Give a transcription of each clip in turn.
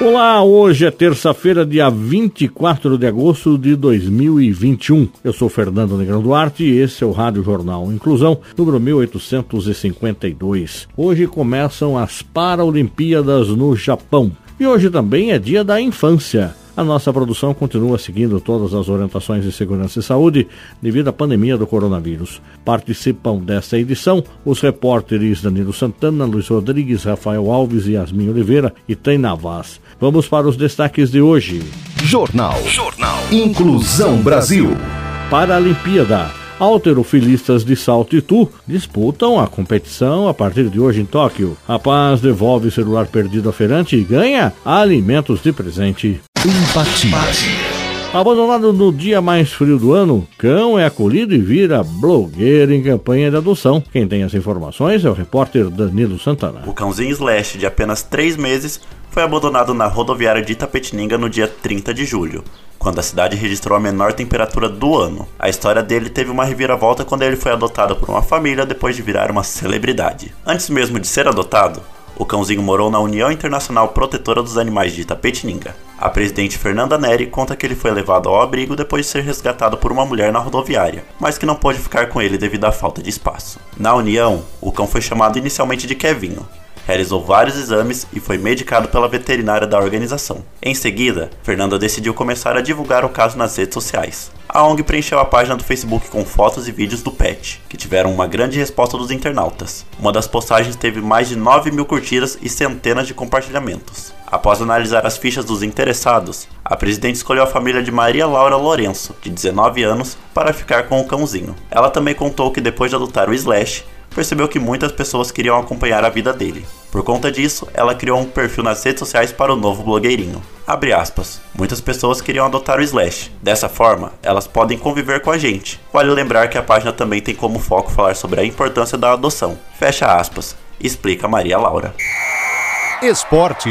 Olá, hoje é terça-feira, dia 24 de agosto de 2021. Eu sou Fernando Negrão Duarte e esse é o Rádio Jornal Inclusão, número 1852. Hoje começam as Paralimpíadas no Japão. E hoje também é dia da infância. A nossa produção continua seguindo todas as orientações de segurança e saúde devido à pandemia do coronavírus. Participam desta edição os repórteres Danilo Santana, Luiz Rodrigues, Rafael Alves e Yasmin Oliveira e Taina Vaz. Vamos para os destaques de hoje. Jornal. Jornal. Inclusão Brasil. Paralimpíada. Alterofilistas de Salto e Tu disputam a competição a partir de hoje em Tóquio. Rapaz devolve celular perdido a feirante e ganha alimentos de presente. Empatia. Abandonado no dia mais frio do ano, cão é acolhido e vira blogueiro em campanha de adoção. Quem tem as informações é o repórter Danilo Santana. O cãozinho Slash, de apenas 3 meses, foi abandonado na rodoviária de Itapetininga no dia 30 de julho, quando a cidade registrou a menor temperatura do ano. A história dele teve uma reviravolta quando ele foi adotado por uma família depois de virar uma celebridade. Antes mesmo de ser adotado, o cãozinho morou na União Internacional Protetora dos Animais de Itapetininga. A presidente Fernanda Neri conta que ele foi levado ao abrigo depois de ser resgatado por uma mulher na rodoviária, mas que não pôde ficar com ele devido à falta de espaço. Na União, o cão foi chamado inicialmente de Kevinho, realizou vários exames e foi medicado pela veterinária da organização. Em seguida, Fernanda decidiu começar a divulgar o caso nas redes sociais. A ONG preencheu a página do Facebook com fotos e vídeos do pet, que tiveram uma grande resposta dos internautas. Uma das postagens teve mais de 9 mil curtidas e centenas de compartilhamentos. Após analisar as fichas dos interessados, a presidente escolheu a família de Maria Laura Lourenço, de 19 anos, para ficar com o cãozinho. Ela também contou que depois de adotar o Slash, percebeu que muitas pessoas queriam acompanhar a vida dele. Por conta disso, ela criou um perfil nas redes sociais para o novo blogueirinho. Abre aspas. Muitas pessoas queriam adotar o Slash. Dessa forma, elas podem conviver com a gente. Vale lembrar que a página também tem como foco falar sobre a importância da adoção. Fecha aspas. Explica Maria Laura. Esporte.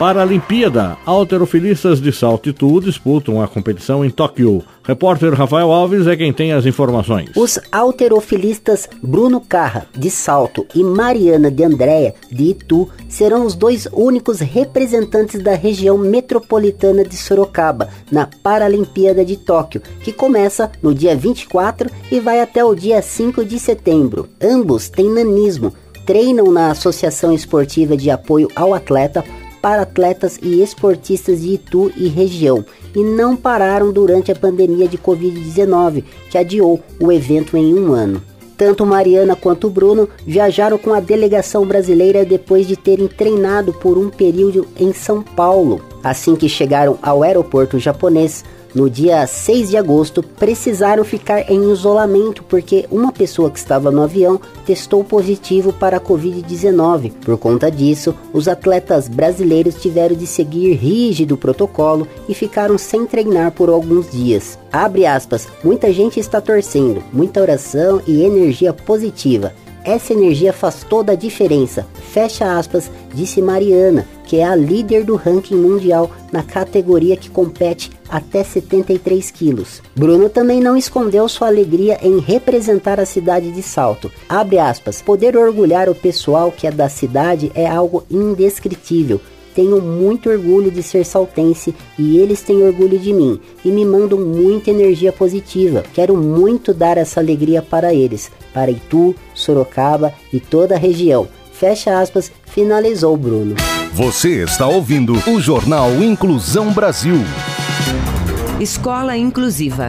Paralimpíada. Alterofilistas de salto e tu disputam a competição em Tóquio. Repórter Rafael Alves é quem tem as informações. Os alterofilistas Bruno Carra, de Salto, e Mariana de Andréia, de Itu, serão os dois únicos representantes da região metropolitana de Sorocaba na Paralimpíada de Tóquio, que começa no dia 24 e vai até o dia 5 de setembro. Ambos têm nanismo, treinam na Associação Esportiva de Apoio ao Atleta para atletas e esportistas de Itu e região e não pararam durante a pandemia de Covid-19, que adiou o evento em um ano. Tanto Mariana quanto Bruno viajaram com a delegação brasileira depois de terem treinado por um período em São Paulo. Assim que chegaram ao aeroporto japonês, no dia 6 de agosto, precisaram ficar em isolamento porque uma pessoa que estava no avião testou positivo para a Covid-19. Por conta disso, os atletas brasileiros tiveram de seguir rígido protocolo e ficaram sem treinar por alguns dias. Abre aspas, muita gente está torcendo, muita oração e energia positiva. Essa energia faz toda a diferença. Fecha aspas, disse Mariana, que é a líder do ranking mundial na categoria que compete até 73 quilos. Bruno também não escondeu sua alegria em representar a cidade de Salto. Abre aspas, poder orgulhar o pessoal que é da cidade é algo indescritível. Tenho muito orgulho de ser saltense e eles têm orgulho de mim e me mandam muita energia positiva. Quero muito dar essa alegria para eles, para Itu, Sorocaba e toda a região. Fecha aspas, finalizou Bruno. Você está ouvindo o Jornal Inclusão Brasil. Escola Inclusiva.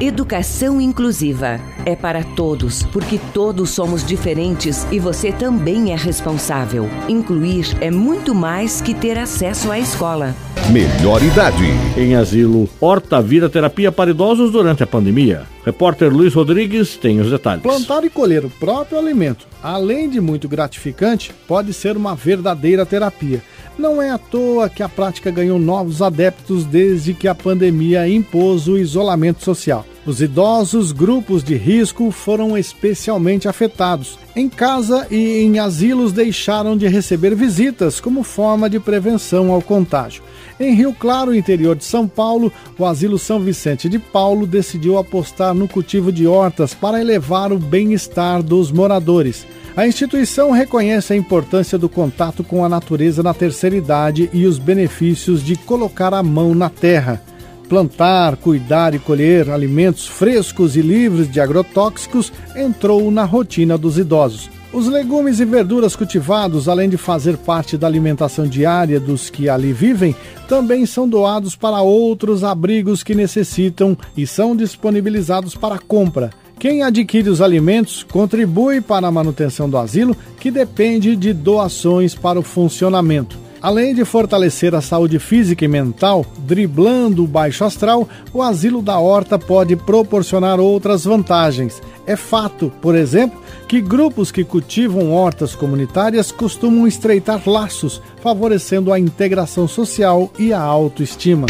Educação inclusiva é para todos, porque todos somos diferentes e você também é responsável. Incluir é muito mais que ter acesso à escola. Melhor idade. Em asilo, Horta vira terapia para idosos durante a pandemia. Repórter Luiz Rodrigues tem os detalhes. Plantar e colher o próprio alimento, além de muito gratificante, pode ser uma verdadeira terapia. Não é à toa que a prática ganhou novos adeptos desde que a pandemia impôs o isolamento social. Os idosos, grupos de risco, foram especialmente afetados. Em casa e em asilos deixaram de receber visitas como forma de prevenção ao contágio. Em Rio Claro, interior de São Paulo, o Asilo São Vicente de Paulo decidiu apostar no cultivo de hortas para elevar o bem-estar dos moradores. A instituição reconhece a importância do contato com a natureza na terceira idade e os benefícios de colocar a mão na terra plantar, cuidar e colher alimentos frescos e livres de agrotóxicos entrou na rotina dos idosos. Os legumes e verduras cultivados, além de fazer parte da alimentação diária dos que ali vivem, também são doados para outros abrigos que necessitam e são disponibilizados para compra. Quem adquire os alimentos contribui para a manutenção do asilo, que depende de doações para o funcionamento. Além de fortalecer a saúde física e mental, driblando o baixo astral, o asilo da horta pode proporcionar outras vantagens. É fato, por exemplo, que grupos que cultivam hortas comunitárias costumam estreitar laços, favorecendo a integração social e a autoestima.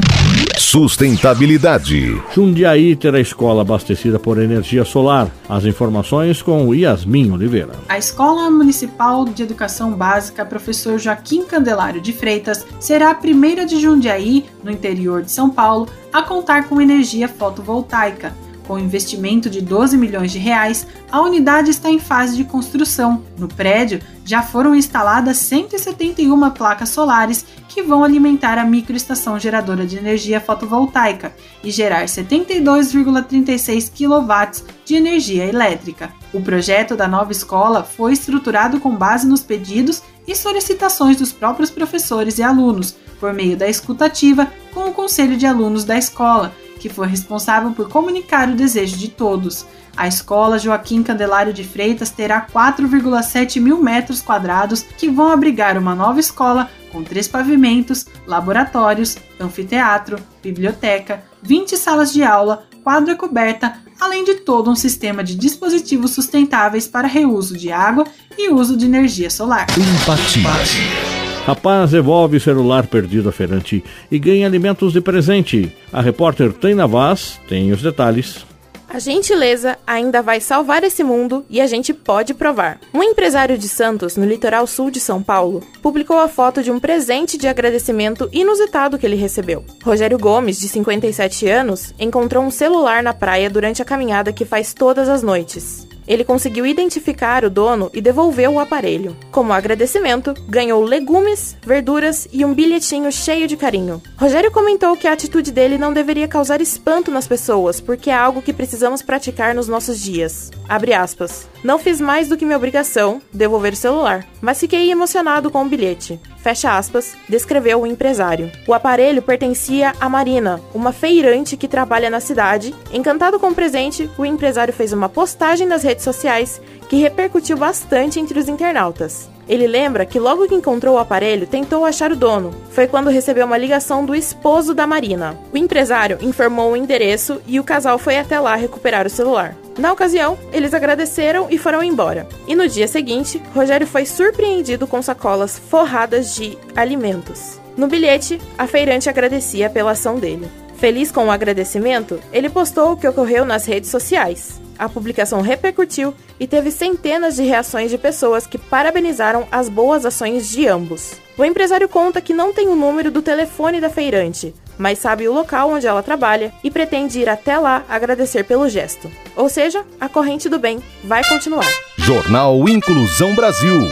Sustentabilidade. Jundiaí terá escola abastecida por energia solar. As informações com Yasmin Oliveira. A Escola Municipal de Educação Básica Professor Joaquim Candelário de Freitas será a primeira de Jundiaí, no interior de São Paulo, a contar com energia fotovoltaica. Com investimento de 12 milhões de reais, a unidade está em fase de construção. No prédio, já foram instaladas 171 placas solares que vão alimentar a microestação geradora de energia fotovoltaica e gerar 72,36 kW de energia elétrica. O projeto da nova escola foi estruturado com base nos pedidos e solicitações dos próprios professores e alunos, por meio da escutativa com o conselho de alunos da escola, que foi responsável por comunicar o desejo de todos. A escola Joaquim Candelário de Freitas terá 4,7 mil metros quadrados que vão abrigar uma nova escola com três pavimentos, laboratórios, anfiteatro, biblioteca, 20 salas de aula, quadra coberta, além de todo um sistema de dispositivos sustentáveis para reuso de água e uso de energia solar. Empatia. Rapaz devolve celular perdido a feirante e ganha alimentos de presente. A repórter Taina Vaz tem os detalhes. A gentileza ainda vai salvar esse mundo e a gente pode provar. Um empresário de Santos, no litoral sul de São Paulo, publicou a foto de um presente de agradecimento inusitado que ele recebeu. Rogério Gomes, de 57 anos, encontrou um celular na praia durante a caminhada que faz todas as noites. Ele conseguiu identificar o dono e devolveu o aparelho. Como agradecimento, ganhou legumes, verduras e um bilhetinho cheio de carinho. Rogério comentou que a atitude dele não deveria causar espanto nas pessoas, porque é algo que precisamos praticar nos nossos dias. Abre aspas. Não fiz mais do que minha obrigação, devolver o celular, mas fiquei emocionado com o bilhete. Fecha aspas, descreveu o empresário. O aparelho pertencia a Marina, uma feirante que trabalha na cidade. Encantado com o presente, o empresário fez uma postagem nas redes sociais que repercutiu bastante entre os internautas. Ele lembra que logo que encontrou o aparelho, tentou achar o dono. Foi quando recebeu uma ligação do esposo da Marina. O empresário informou o endereço e o casal foi até lá recuperar o celular. Na ocasião, eles agradeceram e foram embora. E no dia seguinte, Rogério foi surpreendido com sacolas forradas de alimentos. No bilhete, a feirante agradecia pela ação dele. Feliz com o agradecimento, ele postou o que ocorreu nas redes sociais. A publicação repercutiu e teve centenas de reações de pessoas que parabenizaram as boas ações de ambos. O empresário conta que não tem o número do telefone da feirante, mas sabe o local onde ela trabalha e pretende ir até lá agradecer pelo gesto. Ou seja, a corrente do bem vai continuar. Jornal Inclusão Brasil.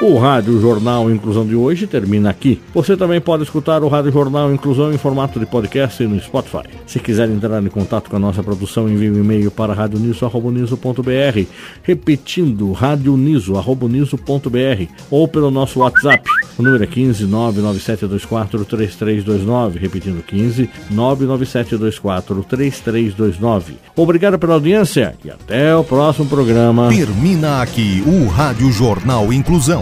O Rádio Jornal Inclusão de hoje termina aqui. Você também pode escutar o Rádio Jornal Inclusão em formato de podcast no Spotify. Se quiser entrar em contato com a nossa produção, envie um e-mail para radioniso.br, repetindo radioniso.br ou pelo nosso WhatsApp. O número é 15 99724 3329, repetindo 15 99724 3329. Obrigado pela audiência e até o próximo programa. Termina aqui o Rádio Jornal Inclusão